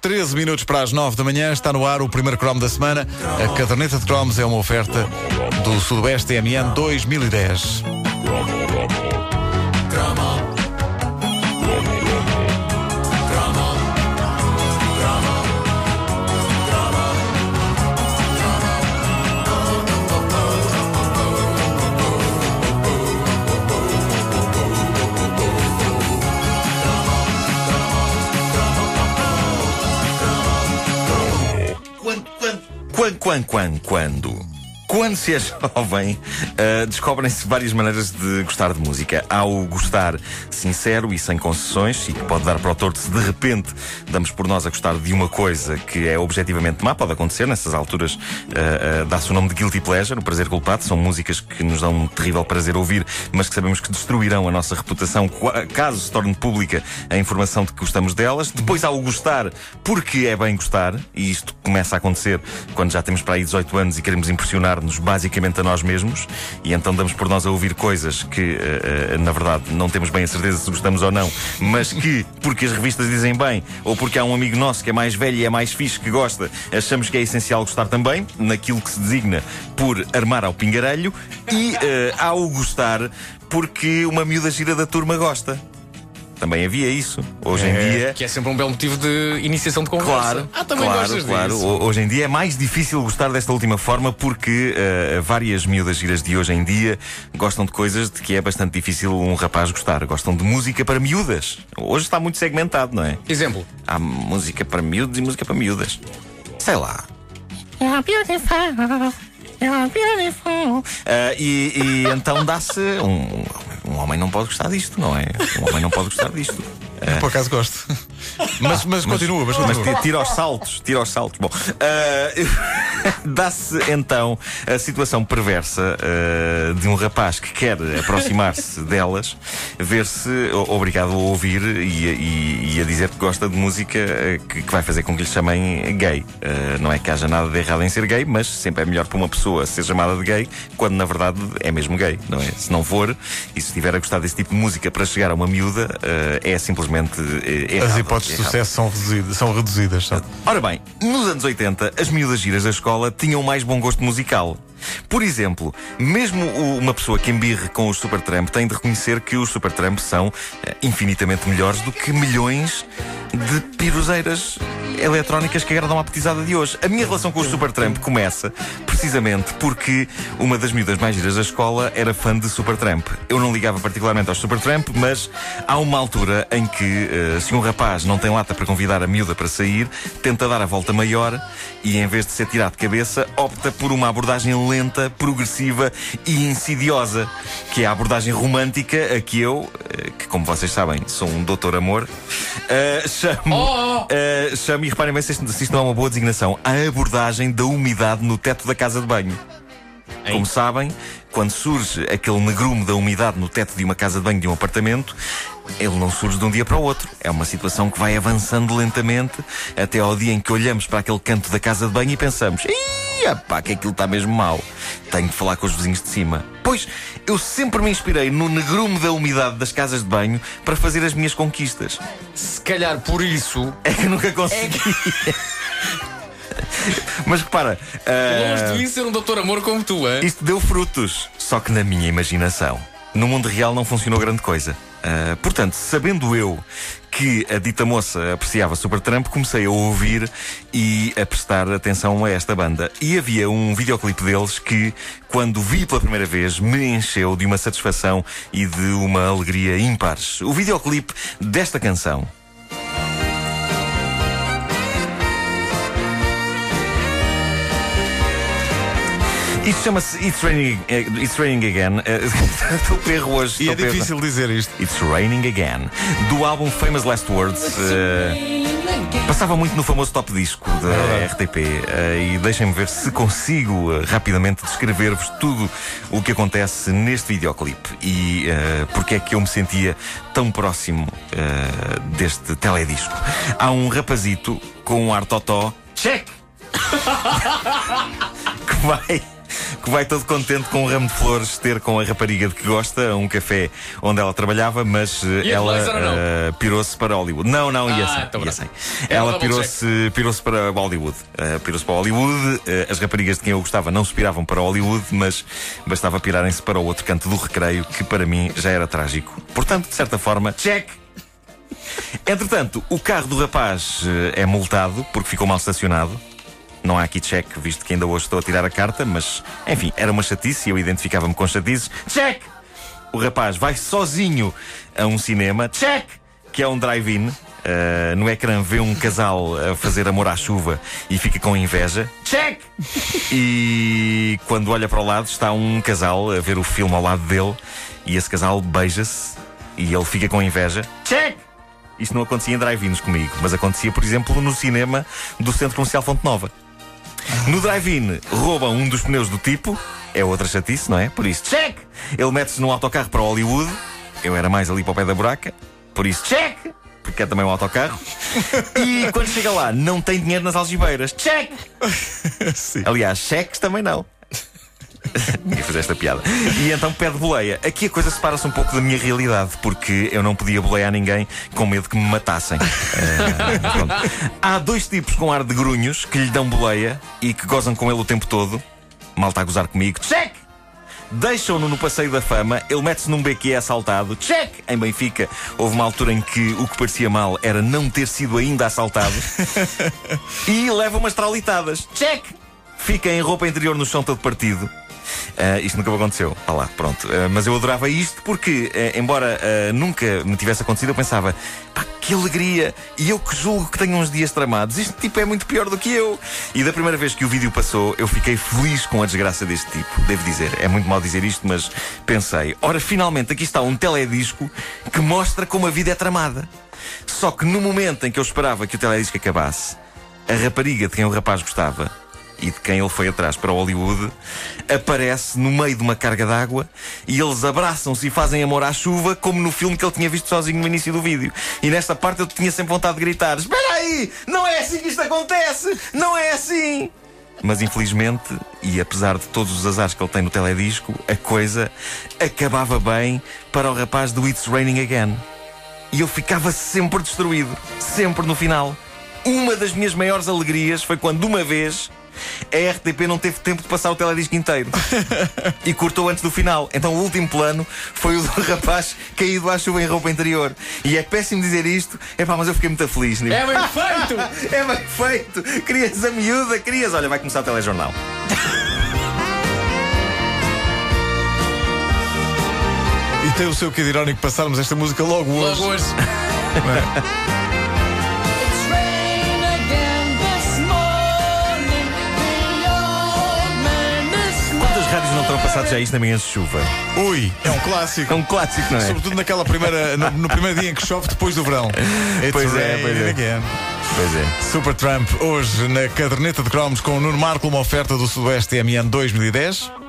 13 minutos para as 9 da manhã, está no ar o primeiro cromo da semana. A caderneta de cromos é uma oferta do Sudoeste MN 2010. Quando, quando, quando, quando, quando? Se é jovem, uh, descobrem-se várias maneiras de gostar de música. Há o gostar sincero e sem concessões, e que pode dar para o torto se de repente damos por nós a gostar de uma coisa que é objetivamente má. Pode acontecer, nessas alturas uh, uh, dá-se o nome de Guilty Pleasure, o prazer culpado. São músicas que nos dão um terrível prazer ouvir, mas que sabemos que destruirão a nossa reputação caso se torne pública a informação de que gostamos delas. Depois há o gostar porque é bem gostar, e isto começa a acontecer quando já temos para aí 18 anos e queremos impressionar nos basicamente a nós mesmos e então damos por nós a ouvir coisas que, uh, uh, na verdade, não temos bem a certeza se gostamos ou não, mas que, porque as revistas dizem bem, ou porque há um amigo nosso que é mais velho e é mais fixe que gosta, achamos que é essencial gostar também, naquilo que se designa por armar ao pingarelho, e uh, há o gostar porque uma miúda gira da turma gosta. Também havia isso. Hoje em dia. Que é sempre um belo motivo de iniciação de conversa. Claro, ah, também claro, gostas claro. disso. Hoje em dia é mais difícil gostar desta última forma porque uh, várias miúdas giras de hoje em dia gostam de coisas de que é bastante difícil um rapaz gostar. Gostam de música para miúdas. Hoje está muito segmentado, não é? Exemplo. Há música para miúdos e música para miúdas. Sei lá. You're beautiful. You're beautiful. Uh, e, e então dá-se. Um, um homem não pode gostar disto, não é? Um homem não pode gostar disto. Por acaso gosto. Mas, mas continua, mas Mas continua. ti- tira os saltos, tira os saltos. Bom, ah, dá-se então a situação perversa ah, de um rapaz que quer aproximar-se delas, ver-se obrigado a ouvir e, a- e- e a dizer que gosta de música ah, que, que vai fazer com que lhe chamem gay. Ah, não é que haja nada de errado em ser gay, mas sempre é melhor para uma pessoa ser chamada de gay quando na verdade é mesmo gay, não é? Se não for e se estiver a gostar desse tipo de música para chegar a uma miúda, ah, é simplesmente eh, errado. As hipóteses de sucesso são reduzidas. São reduzidas são. Ora bem, nos anos 80, as miúdas giras da escola tinham mais bom gosto musical. Por exemplo, mesmo uma pessoa que embirre com os Supertramp tem de reconhecer que os Supertramp são eh, infinitamente melhores do que milhões de piroseiras eletrónicas que agradam à petizada de hoje. A minha relação com os Supertramp começa precisamente porque uma das miúdas mais giras da escola era fã de Supertramp. Eu não ligava particularmente aos Supertramp, mas há uma altura em que, eh, se um rapaz não tem lata para convidar a miúda para sair, tenta dar a volta maior e, em vez de ser tirado de cabeça, opta por uma abordagem lenta, progressiva e insidiosa, que é a abordagem romântica a que eu, eh, que como vocês sabem, sou um doutor amor, eh, chamo, eh, chamo, e reparem bem se isto, se isto não é uma boa designação, a abordagem da umidade no teto da casa de banho. Como sabem, quando surge aquele negrume da umidade no teto de uma casa de banho de um apartamento, ele não surge de um dia para o outro. É uma situação que vai avançando lentamente até ao dia em que olhamos para aquele canto da casa de banho e pensamos: Ih, pá, que aquilo está mesmo mal. Tenho de falar com os vizinhos de cima. Pois, eu sempre me inspirei no negrume da umidade das casas de banho para fazer as minhas conquistas. Se calhar por isso, É que nunca consegui. Mas repara, ah, longe de mim ser um doutor amor como tu, hein? isto deu frutos, só que na minha imaginação. No mundo real não funcionou grande coisa. Ah, portanto, sabendo eu que a dita moça apreciava Supertramp, comecei a ouvir e a prestar atenção a esta banda. E havia um videoclipe deles que, quando vi pela primeira vez, me encheu de uma satisfação e de uma alegria ímpares. O videoclipe desta canção. Isto chama-se It's Raining, eh, It's Raining Again. Eh, Estou perro hoje. E é perro. difícil dizer isto. It's Raining Again. Do álbum Famous Last Words. eh, passava muito no famoso top disco da RTP. eh, e deixem-me ver se consigo eh, rapidamente descrever-vos tudo o que acontece neste videoclipe. E porque é que eu me sentia tão próximo deste teledisco. Há um rapazito com um ar totó. Check! que vai, que vai todo contente com um ramo de flores ter com a rapariga de que gosta, um café onde ela trabalhava, mas eh, Ia ela eh, pirou-se para Hollywood. Não, não, ia Ah, então ia pronto. sem. É um Ela pirou-se pirou para Hollywood. Eh, pirou-se para Hollywood. Eh, as raparigas de quem eu gostava não se piravam para Hollywood, mas bastava pirarem-se para o outro canto do recreio, que para mim já era trágico. Portanto, de certa forma, check! Entretanto, o carro do rapaz eh, é multado porque ficou mal estacionado. Não há aqui check, visto que ainda hoje estou a tirar a carta, mas enfim, era uma chatice e eu identificava-me com chatices. Check! O rapaz vai sozinho a um cinema, check! Que é um drive-in. Uh, no ecrã vê um casal a fazer amor à chuva e fica com inveja. Check! E quando olha para o lado está um casal a ver o filme ao lado dele e esse casal beija-se e ele fica com inveja. Check! Isto não acontecia em drive-ins comigo, mas acontecia, por exemplo, no cinema do Centro Comercial Fonte Nova. No drive-in roubam um dos pneus do tipo, é outra chatice, não é? Por isso, check! Ele mete-se num autocarro para Hollywood, eu era mais ali para o pé da buraca, por isso, check! Porque é também um autocarro. E quando chega lá, não tem dinheiro nas algibeiras, check! Aliás, cheques também não. Ia fazer esta piada. E então pede boleia. Aqui a coisa separa-se um pouco da minha realidade, porque eu não podia bolear ninguém com medo que me matassem. Pronto. Há dois tipos com ar de grunhos que lhe dão boleia e que gozam com ele o tempo todo. Mal está a gozar comigo. Check! Deixam-no no passeio da fama, ele mete-se num beco e é assaltado. Check! Em Benfica, houve uma altura em que o que parecia mal era não ter sido ainda assaltado. e leva umas traulitadas. Check! Fica em roupa interior no chão todo partido. Ah, isto nunca me aconteceu. Ah lá, pronto. Ah, mas eu adorava isto porque, ah, embora nunca me tivesse acontecido, eu pensava, pá, que alegria! E eu que julgo que tenho uns dias tramados, este tipo é muito pior do que eu. E da primeira vez que o vídeo passou, eu fiquei feliz com a desgraça deste tipo. Devo dizer, é muito mal dizer isto, mas pensei, ora, finalmente aqui está um teledisco que mostra como a vida é tramada. Só que no momento em que eu esperava que o teledisco acabasse, a rapariga de quem o rapaz gostava e de quem ele foi atrás para Hollywood aparece no meio de uma carga d'água e eles abraçam-se e fazem amor à chuva, como no filme que ele tinha visto sozinho no início do vídeo. E nesta parte eu tinha sempre vontade de gritar: Espera aí! Não é assim que isto acontece! Não é assim! Mas infelizmente, e apesar de todos os azares que ele tem no teledisco, a coisa acabava bem para o rapaz do It's Raining Again. E eu ficava sempre destruído, sempre no final. Uma das minhas maiores alegrias foi quando uma vez a RTP não teve tempo de passar o teledisco inteiro e cortou antes do final. Então o último plano foi o do rapaz caído à chuva em roupa interior. E é péssimo dizer isto, é pá, mas eu fiquei muito feliz. É bem feito! É bem feito! Querias a miúda, querias. Olha, vai começar o telejornal. E tem o seu quê de irónico passarmos esta música logo hoje. Logo hoje. Passar já isto na manhã de chuva? Ui, é um clássico. É um clássico, não é? Sobretudo naquela primeira, no, no primeiro dia em que chove depois do verão. It's Pois é, pois é. again. Pois é. Super Trump, hoje na caderneta de cromos com o Nuno Marco, uma oferta do Sudoeste MN 2010.